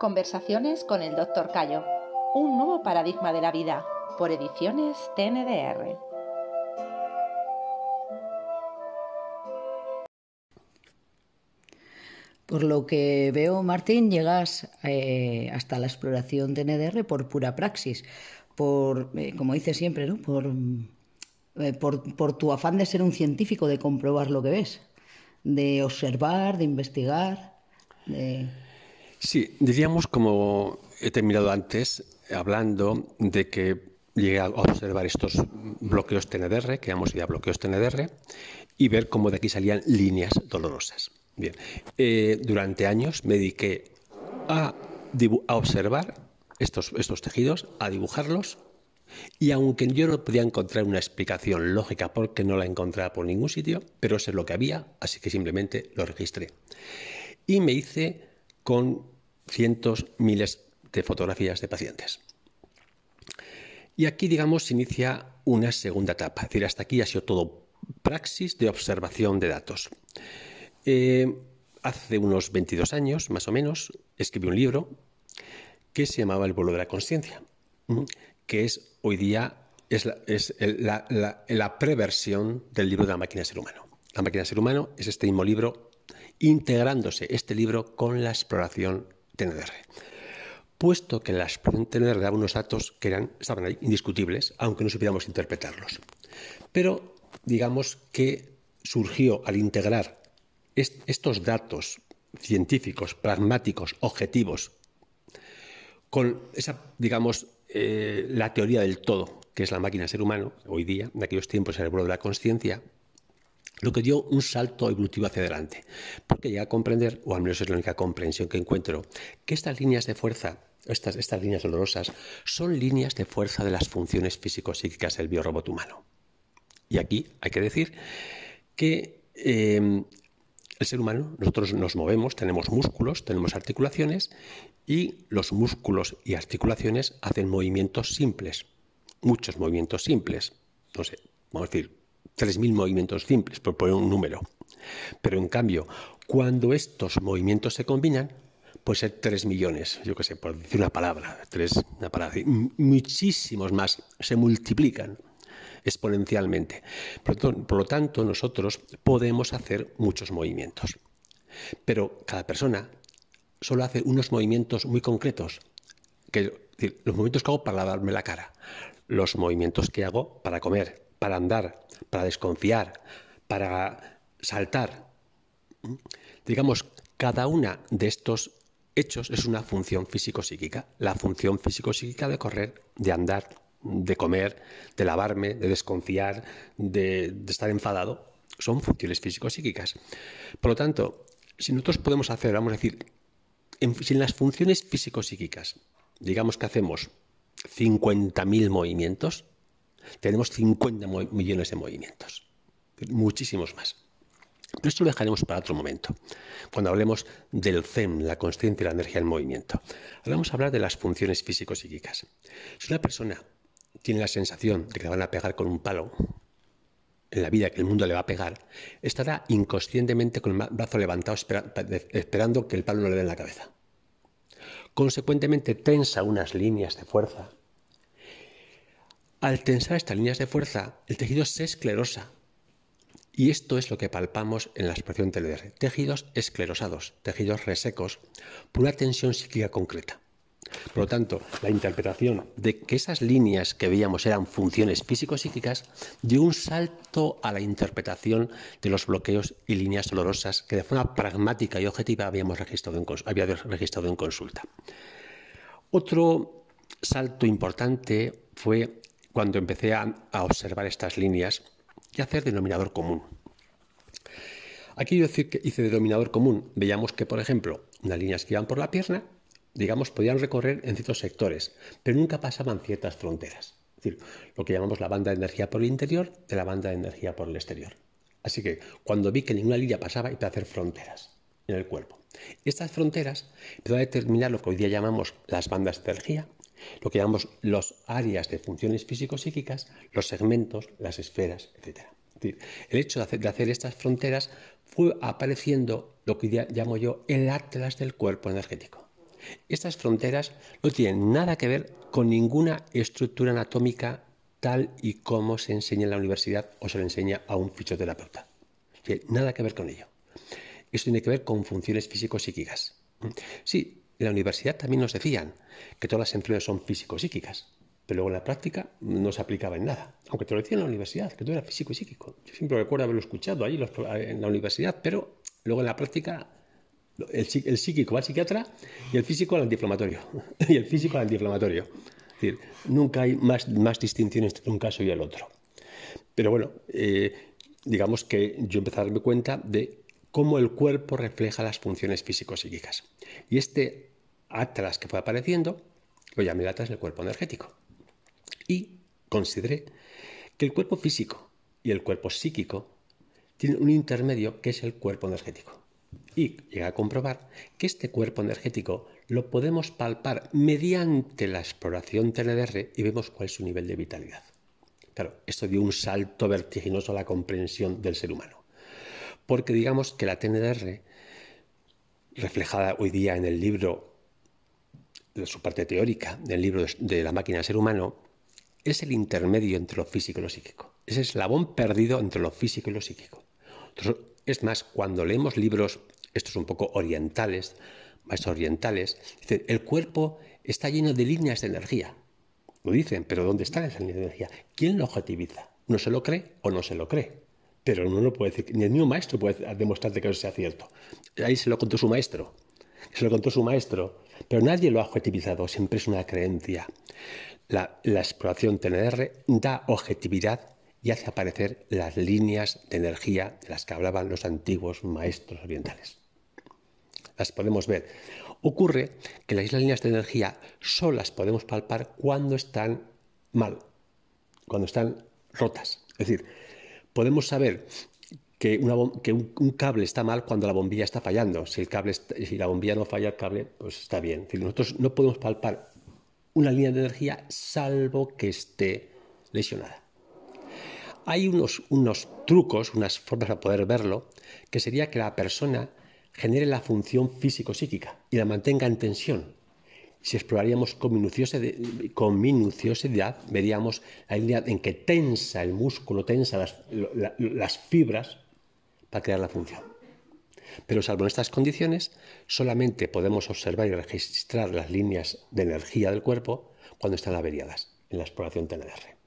Conversaciones con el Dr. Cayo. Un nuevo paradigma de la vida. Por ediciones TNDR. Por lo que veo, Martín, llegas eh, hasta la exploración TNDR por pura praxis, por, eh, como dice siempre, ¿no? por, eh, por, por tu afán de ser un científico, de comprobar lo que ves, de observar, de investigar. De... Sí, diríamos como he terminado antes, hablando de que llegué a observar estos bloqueos TNDR, que llamamos ya bloqueos TNDR, y ver cómo de aquí salían líneas dolorosas. Bien, eh, durante años me dediqué a, a observar estos, estos tejidos, a dibujarlos, y aunque yo no podía encontrar una explicación lógica porque no la encontraba por ningún sitio, pero eso es lo que había, así que simplemente lo registré. Y me hice con cientos, miles de fotografías de pacientes. Y aquí, digamos, se inicia una segunda etapa. Es decir, hasta aquí ha sido todo praxis de observación de datos. Eh, hace unos 22 años, más o menos, escribí un libro que se llamaba El vuelo de la conciencia, que es hoy día es, la, la, preversión del libro de la máquina ser humano. La máquina ser humano es este mismo libro, integrándose este libro con la exploración TNDR. Puesto que la exploración TNDR daba unos datos que eran, estaban ahí, indiscutibles, aunque no supiéramos interpretarlos. Pero digamos que surgió al integrar estos datos científicos, pragmáticos, objetivos, con esa, digamos, eh, la teoría del todo, que es la máquina ser humano, hoy día, en aquellos tiempos el vuelo de la conciencia, lo que dio un salto evolutivo hacia adelante, porque llega a comprender, o al menos es la única comprensión que encuentro, que estas líneas de fuerza, estas, estas líneas dolorosas, son líneas de fuerza de las funciones físico-psíquicas del biorobot humano. Y aquí hay que decir que eh, el ser humano, nosotros nos movemos, tenemos músculos, tenemos articulaciones y los músculos y articulaciones hacen movimientos simples, muchos movimientos simples, no sé, vamos a decir 3.000 movimientos simples, por poner un número. Pero en cambio, cuando estos movimientos se combinan, puede ser 3 millones, yo qué sé, por decir una palabra, tres, una palabra, muchísimos más, se multiplican exponencialmente. Por, lo tanto, nosotros podemos hacer muchos movimientos. Pero cada persona solo hace unos movimientos muy concretos. Que, los movimientos que hago para lavarme la cara, los movimientos que hago para comer, para andar, para desconfiar, para saltar. Digamos, cada una de estos hechos es una función físico-psíquica. La función físico-psíquica de correr, de andar, de comer, de lavarme, de desconfiar, de, estar enfadado, son funciones físico-psíquicas. Por lo tanto, si nosotros podemos hacer, vamos a decir, en, si en las funciones físico-psíquicas, digamos que hacemos 50.000 movimientos, tenemos 50 millones de movimientos, muchísimos más. Pero esto lo dejaremos para otro momento, cuando hablemos del CEM, la consciente y la energía en movimiento. Ahora vamos a hablar de las funciones físico-psíquicas. Si una persona tiene la sensación de que le van a pegar con un palo en la vida, que el mundo le va a pegar, estará inconscientemente con el brazo levantado esperando que el palo no le dé en la cabeza. Consecuentemente tensa unas líneas de fuerza. Al tensar estas líneas de fuerza, el tejido se esclerosa. Y esto es lo que palpamos en la expresión TLR. Tejidos esclerosados, tejidos resecos, por una tensión psíquica concreta. Por lo tanto, la interpretación de que esas líneas que veíamos eran funciones físico-psíquicas dio un salto a la interpretación de los bloqueos y líneas dolorosas que de forma pragmática y objetiva habíamos registrado en, había registrado en consulta. Otro salto importante fue cuando empecé a, observar estas líneas y hacer denominador común. Aquí yo decir que hice denominador común. Veíamos que, por ejemplo, unas líneas que iban por la pierna digamos, podían recorrer en ciertos sectores, pero nunca pasaban ciertas fronteras. Es decir, lo que llamamos la banda de energía por el interior de la banda de energía por el exterior. Así que cuando vi que ninguna línea pasaba, empecé a hacer fronteras en el cuerpo. Estas fronteras empezó a determinar lo que hoy día llamamos las bandas de energía, lo que llamamos las áreas de funciones físico-psíquicas, los segmentos, las esferas, etc. el hecho de hacer, estas fronteras fue apareciendo lo que llamo yo el atlas del cuerpo energético Estas fronteras no tienen nada que ver con ninguna estructura anatómica tal y como se enseña en la universidad o se le enseña a un fisioterapeuta. Nada que ver con ello. Esto tiene que ver con funciones físico-psíquicas. Sí, en la universidad también nos decían que todas las enfermedades son físico-psíquicas, pero luego en la práctica no se aplicaba en nada. Aunque te lo decían en la universidad, que todo era físico y psíquico. Yo siempre recuerdo haberlo escuchado ahí en la universidad, pero luego en la práctica el, psíquico va al psiquiatra y el físico al antiinflamatorio. y el físico al antiinflamatorio. Es decir, nunca hay más, más distinciones entre un caso y el otro. Pero bueno, eh, digamos que yo empecé a darme cuenta de cómo el cuerpo refleja las funciones físico-psíquicas. Y este atlas que fue apareciendo, lo llamé el del cuerpo energético. Y consideré que el cuerpo físico y el cuerpo psíquico tienen un intermedio que es el cuerpo energético. Y llega a comprobar que este cuerpo energético lo podemos palpar mediante la exploración TNDR y vemos cuál es su nivel de vitalidad. Claro, esto dio un salto vertiginoso a la comprensión del ser humano. Porque digamos que la TNDR, reflejada hoy día en el libro, su parte teórica, del libro de la máquina del ser humano, es el intermedio entre lo físico y lo psíquico. Es el eslabón perdido entre lo físico y lo psíquico. Es más, cuando leemos libros, estos un poco orientales, más orientales, dicen, el cuerpo está lleno de líneas de energía. Lo dicen, pero ¿dónde están esas líneas de energía? ¿Quién lo objetiviza? ¿No se lo cree o no se lo cree? Pero uno no puede decir, ni el mismo maestro puede demostrarte que eso sea cierto. Ahí se lo contó su maestro. Se lo contó su maestro. Pero nadie lo ha objetivizado, siempre es una creencia. La, exploración TNR da objetividad y hace aparecer las líneas de energía de las que hablaban los antiguos maestros orientales. Las podemos ver. Ocurre que las líneas de energía solo las podemos palpar cuando están mal, cuando están rotas. Es decir, podemos saber que, un, cable está mal cuando la bombilla está fallando. Si, el cable, si la bombilla no falla, el cable pues está bien. nosotros no podemos palpar una línea de energía salvo que esté lesionada. Hay unos, unos trucos, unas formas para poder verlo, que sería que la persona genere la función físico-psíquica y la mantenga en tensión. Si exploraríamos con minuciosidad, con minuciosidad, veríamos la línea en que tensa el músculo, tensa las, las fibras para crear la función. Pero salvo en estas condiciones, solamente podemos observar y registrar las líneas de energía del cuerpo cuando están averiadas en la exploración TNR.